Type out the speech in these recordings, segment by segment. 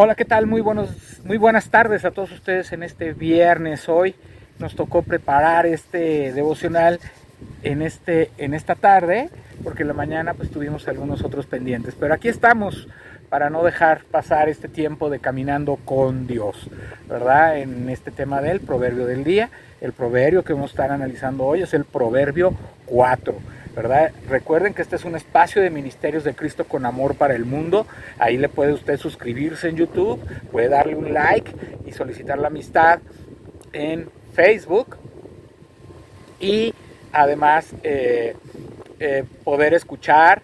Hola, ¿qué tal? Muy, buenos, muy buenas tardes a todos ustedes en este viernes. Hoy nos tocó preparar este devocional en, este, en esta tarde, porque en la mañana pues tuvimos algunos otros pendientes. Pero aquí estamos para no dejar pasar este tiempo de caminando con Dios, ¿verdad? En este tema del proverbio del día. El proverbio que vamos a estar analizando hoy es el proverbio 4 ¿verdad? Recuerden que este es un espacio de Ministerios de Cristo con Amor para el Mundo. Ahí le puede usted suscribirse en YouTube, puede darle un like y solicitar la amistad en Facebook. Y además eh, eh, poder escuchar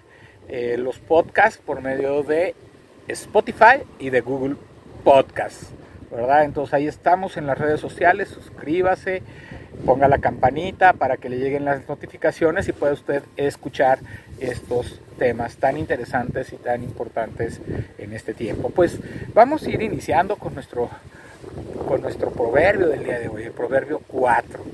eh, los podcasts por medio de Spotify y de Google Podcasts. ¿verdad? Entonces ahí estamos en las redes sociales, suscríbase, ponga la campanita para que le lleguen las notificaciones y pueda usted escuchar estos temas tan interesantes y tan importantes en este tiempo. Pues vamos a ir iniciando con nuestro, con nuestro proverbio del día de hoy, el proverbio 4.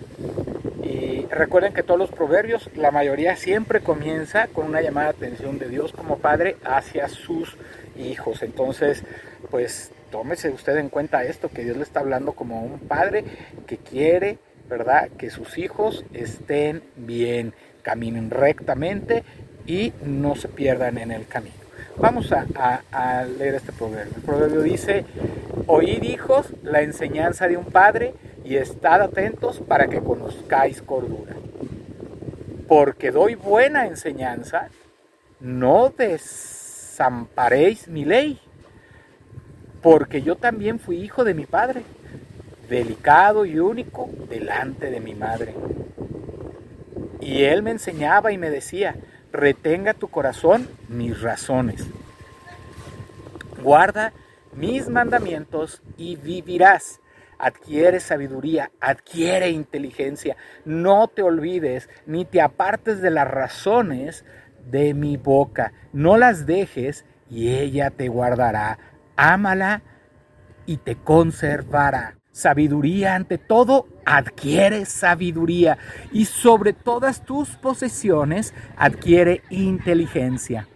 Y recuerden que todos los proverbios, la mayoría siempre comienza con una llamada de atención de Dios como Padre hacia sus hijos. Entonces, pues tómese usted en cuenta esto, que Dios le está hablando como un padre que quiere, ¿verdad? Que sus hijos estén bien, caminen rectamente y no se pierdan en el camino. Vamos a, leer este proverbio. El proverbio dice, oíd hijos la enseñanza de un padre y estad atentos para que conozcáis cordura. Porque doy buena enseñanza, no desamparéis mi ley porque yo también fui hijo de mi padre, delicado y único delante de mi madre. Y él me enseñaba y me decía, retenga tu corazón mis razones. Guarda mis mandamientos y vivirás. Adquiere sabiduría, adquiere inteligencia. No te olvides ni te apartes de las razones de mi boca. No las dejes y ella te guardará ámala y te conservará. Sabiduría ante todo, adquiere sabiduría y sobre todas tus posesiones adquiere inteligencia.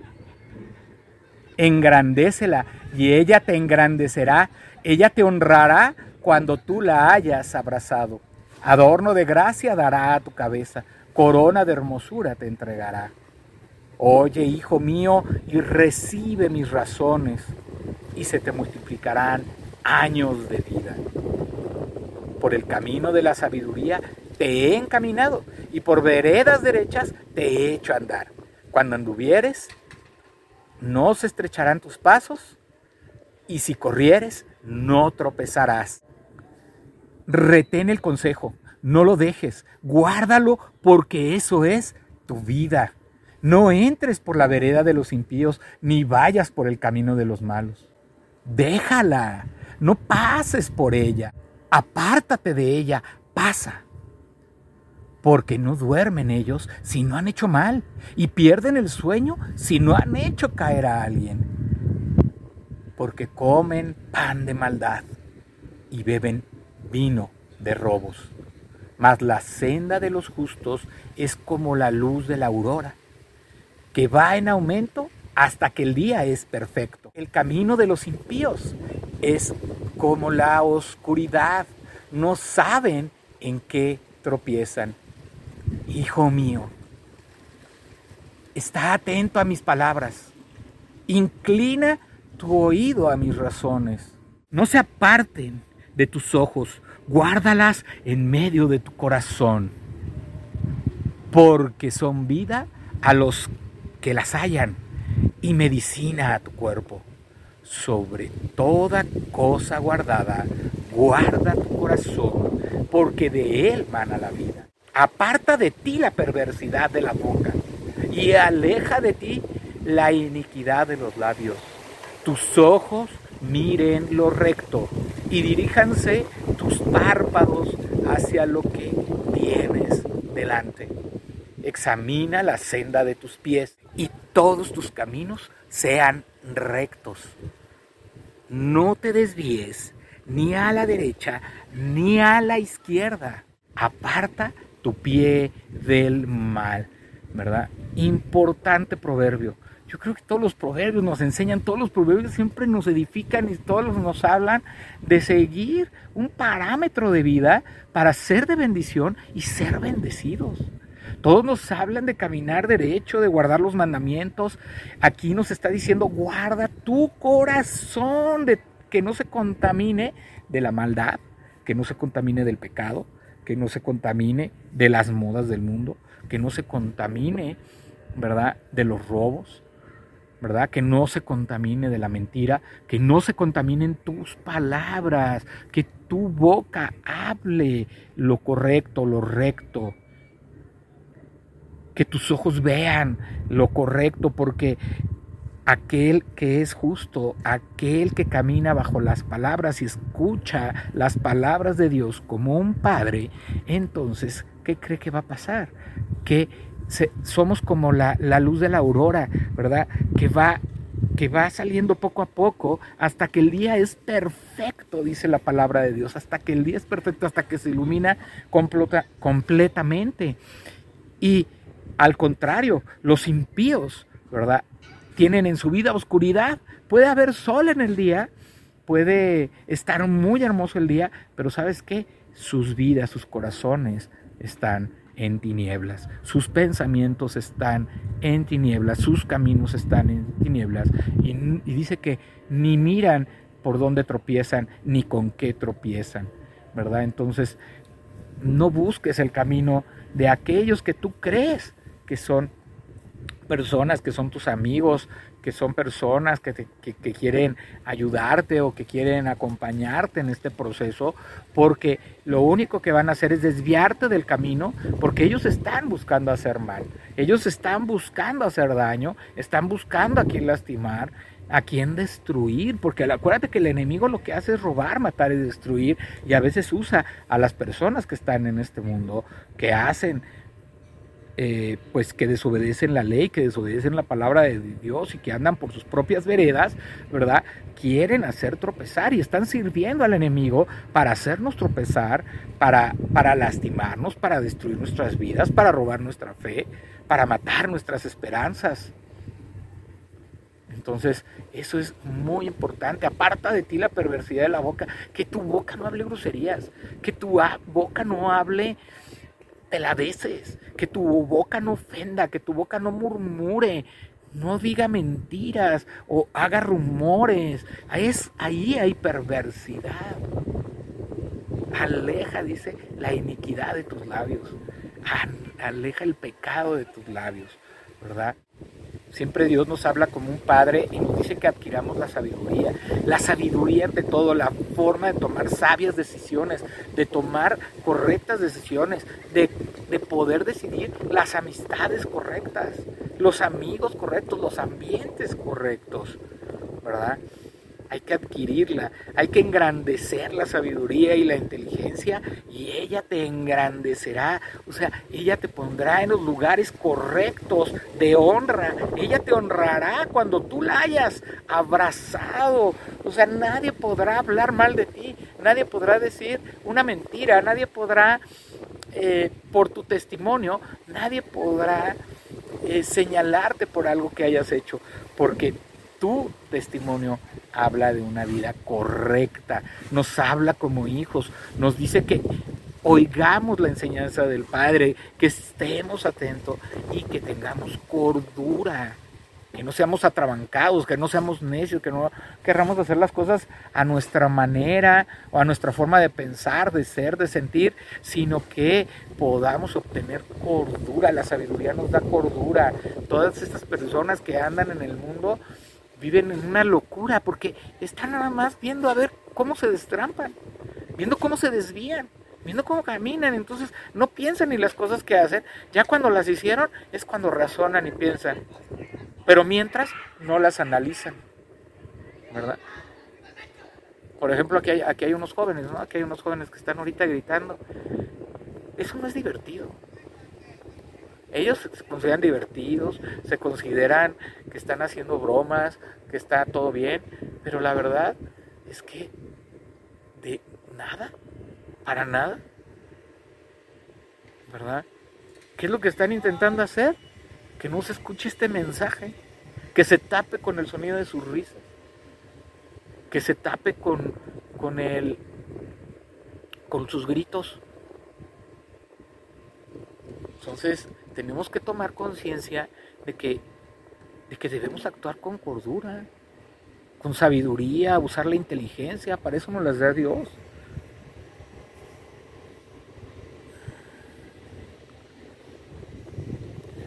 Engrandécela y ella te engrandecerá, ella te honrará cuando tú la hayas abrazado. Adorno de gracia dará a tu cabeza, corona de hermosura te entregará. Oye, hijo mío, y recibe mis razones y se te multiplicarán años de vida. Por el camino de la sabiduría te he encaminado y por veredas derechas te he hecho andar. Cuando anduvieres, no se estrecharán tus pasos y si corrieres, no tropezarás. Retén el consejo, no lo dejes, guárdalo porque eso es tu vida. No entres por la vereda de los impíos, ni vayas por el camino de los malos déjala, no pases por ella, apártate de ella, pasa. Porque no duermen ellos si no han hecho mal y pierden el sueño si no han hecho caer a alguien. Porque comen pan de maldad y beben vino de robos. Mas la senda de los justos es como la luz de la aurora, que va en aumento hasta que el día es perfecto. El camino de los impíos es como la oscuridad. No saben en qué tropiezan. Hijo mío, está atento a mis palabras. Inclina tu oído a mis razones. No se aparten de tus ojos. Guárdalas en medio de tu corazón. Porque son vida a los que las hallan y medicina a tu cuerpo. Sobre toda cosa guardada, guarda tu corazón, porque de él mana la vida. Aparta de ti la perversidad de la boca y aleja de ti la iniquidad de los labios. Tus ojos miren lo recto y diríjanse tus párpados hacia lo que tienes delante. Examina la senda de tus pies y todos tus caminos sean rectos. No te desvíes ni a la derecha ni a la izquierda. Aparta tu pie del mal, ¿verdad? Importante proverbio. yo creo que todos los proverbios nos enseñan, todos los proverbios siempre nos edifican y todos nos hablan de seguir un parámetro de vida para ser de bendición y ser bendecidos. Todos nos hablan de caminar derecho, de guardar los mandamientos. Aquí nos está diciendo, guarda tu corazón, de que no se contamine de la maldad, que no se contamine del pecado, que no se contamine de las modas del mundo, que no se contamine, ¿verdad?, de los robos, ¿verdad? Que no se contamine de la mentira, que no se contaminen tus palabras, que tu boca hable lo correcto, lo recto, que tus ojos vean lo correcto, porque aquel que es justo, aquel que camina bajo las palabras y escucha las palabras de Dios como un padre, entonces, ¿qué cree que va a pasar? Que somos como la, la, luz de la aurora, ¿verdad? Que va, que va saliendo poco a poco hasta que el día es perfecto, dice la palabra de Dios, hasta que el día es perfecto, hasta que se ilumina completa, completamente. Y al contrario, los impíos, ¿verdad? Tienen en su vida oscuridad. Puede haber sol en el día, puede estar muy hermoso el día, pero ¿sabes qué? Sus vidas, sus corazones están en tinieblas, sus pensamientos están en tinieblas, sus caminos están en tinieblas. Y, dice que ni miran por dónde tropiezan, ni con qué tropiezan, ¿verdad? Entonces, no busques el camino de aquellos que tú crees que son personas, que son tus amigos, que son personas que, quieren ayudarte o que quieren acompañarte en este proceso, porque lo único que van a hacer es desviarte del camino, porque ellos están buscando hacer mal, ellos están buscando hacer daño, están buscando a quien lastimar, a quien destruir, porque acuérdate que el enemigo lo que hace es robar, matar y destruir, y a veces usa a las personas que están en este mundo, que hacen eh, pues que desobedecen la ley, que desobedecen la palabra de Dios y que andan por sus propias veredas, ¿verdad? Quieren hacer tropezar y están sirviendo al enemigo para hacernos tropezar, para, para lastimarnos, para destruir nuestras vidas, para robar nuestra fe, para matar nuestras esperanzas. Entonces, eso es muy importante. Aparta de ti la perversidad de la boca. Que tu boca no hable groserías. Que tu boca no hable peladeces, que tu boca no ofenda, que tu boca no murmure, no diga mentiras o haga rumores. Es, ahí hay perversidad. Aleja, dice, la iniquidad de tus labios. Aleja el pecado de tus labios, ¿verdad? Siempre Dios nos habla como un padre y nos dice que adquiramos la sabiduría. La sabiduría ante todo, la forma de tomar sabias decisiones, de tomar correctas decisiones, de, de poder decidir las amistades correctas, los amigos correctos, los ambientes correctos, ¿verdad? Hay que adquirirla, hay que engrandecer la sabiduría y la inteligencia y ella te engrandecerá, o sea, ella te pondrá en los lugares correctos de honra, ella te honrará cuando tú la hayas abrazado, o sea, nadie podrá hablar mal de ti, nadie podrá decir una mentira, nadie podrá, eh, por tu testimonio, nadie podrá eh, señalarte por algo que hayas hecho, porque tu testimonio habla de una vida correcta, nos habla como hijos, nos dice que oigamos la enseñanza del Padre, que estemos atentos y que tengamos cordura, que no seamos atrabancados, que no seamos necios, que no querramos hacer las cosas a nuestra manera o a nuestra forma de pensar, de ser, de sentir, sino que podamos obtener cordura. La sabiduría nos da cordura. Todas estas personas que andan en el mundo viven en una locura porque están nada más viendo a ver cómo se destrampan, viendo cómo se desvían, viendo cómo caminan, entonces no piensan ni las cosas que hacen, ya cuando las hicieron es cuando razonan y piensan, pero mientras no las analizan, ¿verdad? Por ejemplo, aquí hay, aquí hay unos jóvenes, ¿no? Aquí hay unos jóvenes que están ahorita gritando. Eso no es divertido. Ellos se consideran divertidos, se consideran que están haciendo bromas, que está todo bien, pero la verdad es que de nada, para nada, ¿verdad? ¿Qué es lo que están intentando hacer? Que no se escuche este mensaje, que se tape con el sonido de sus risas, que se tape con, con, el, con sus gritos. Entonces, tenemos que tomar conciencia de que, de que debemos actuar con cordura, con sabiduría, usar la inteligencia, para eso nos las da Dios.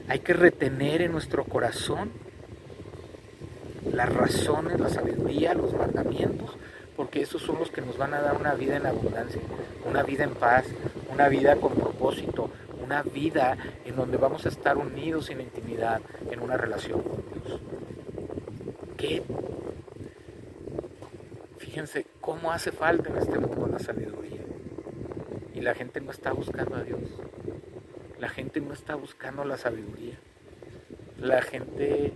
Hay que retener en nuestro corazón las razones, la sabiduría, los mandamientos, porque esos son los que nos van a dar una vida en abundancia, una vida en paz, una vida con propósito, una vida en donde vamos a estar unidos en intimidad, en una relación con Dios. ¿Qué? Fíjense cómo hace falta en este mundo la sabiduría. Y la gente no está buscando a Dios. La gente no está buscando la sabiduría. La gente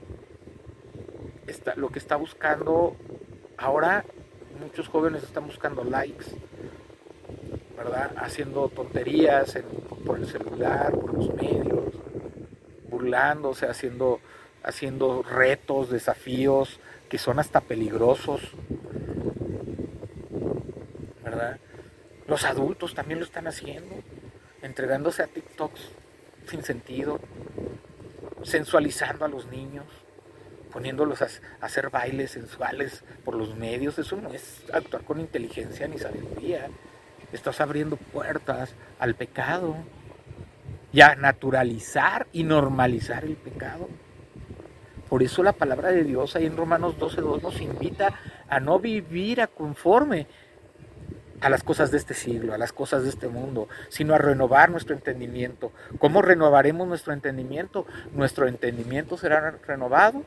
está, lo que está buscando, ahora muchos jóvenes están buscando likes, ¿verdad? Haciendo tonterías por el celular, por los medios, burlándose, haciendo, haciendo retos, desafíos que son hasta peligrosos, ¿verdad? Los adultos también lo están haciendo entregándose a TikToks sin sentido, sensualizando a los niños, poniéndolos a, hacer bailes sensuales por los medios. Eso no es actuar con inteligencia ni sabiduría. Estás abriendo puertas al pecado y a naturalizar y normalizar el pecado. Por eso la palabra de Dios ahí en Romanos 12.2 nos invita a no vivir a conforme a las cosas de este siglo, a las cosas de este mundo, sino a renovar nuestro entendimiento. ¿Cómo renovaremos nuestro entendimiento? Nuestro entendimiento será renovado,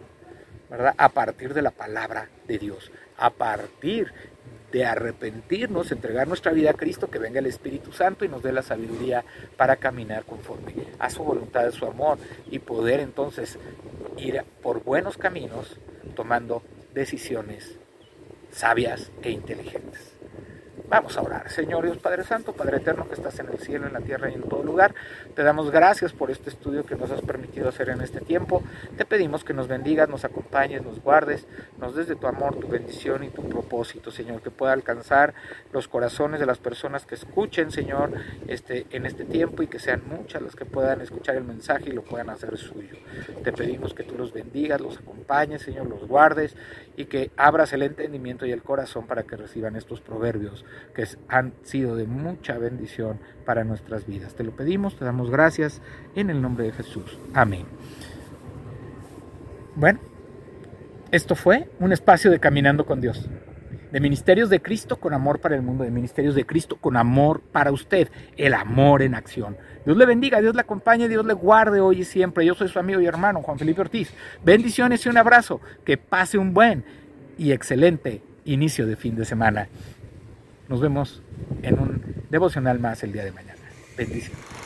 ¿verdad? A partir de la palabra de Dios, a partir de arrepentirnos, entregar nuestra vida a Cristo, que venga el Espíritu Santo y nos dé la sabiduría para caminar conforme a su voluntad, a su amor y poder entonces ir por buenos caminos tomando decisiones sabias e inteligentes. Vamos a orar. Señor Dios Padre Santo, Padre Eterno que estás en el cielo, en la tierra y en todo lugar, te damos gracias por este estudio que nos has permitido hacer en este tiempo. Te pedimos que nos bendigas, nos acompañes, nos guardes, nos des de tu amor, tu bendición y tu propósito, Señor, que pueda alcanzar los corazones de las personas que escuchen, Señor, este, en este tiempo y que sean muchas las que puedan escuchar el mensaje y lo puedan hacer suyo. Te pedimos que tú los bendigas, los acompañes, Señor, los guardes y que abras el entendimiento y el corazón para que reciban estos proverbios que han sido de mucha bendición para nuestras vidas. Te lo pedimos, te damos gracias en el nombre de Jesús. Amén. Bueno, esto fue un espacio de Caminando con Dios. De Ministerios de Cristo con amor para el mundo, de Ministerios de Cristo con amor para usted, el amor en acción. Dios le bendiga, Dios le acompañe, Dios le guarde hoy y siempre. Yo soy su amigo y hermano Juan Felipe Ortiz. Bendiciones y un abrazo. Que pase un buen y excelente inicio de fin de semana. Nos vemos en un devocional más el día de mañana. Bendiciones.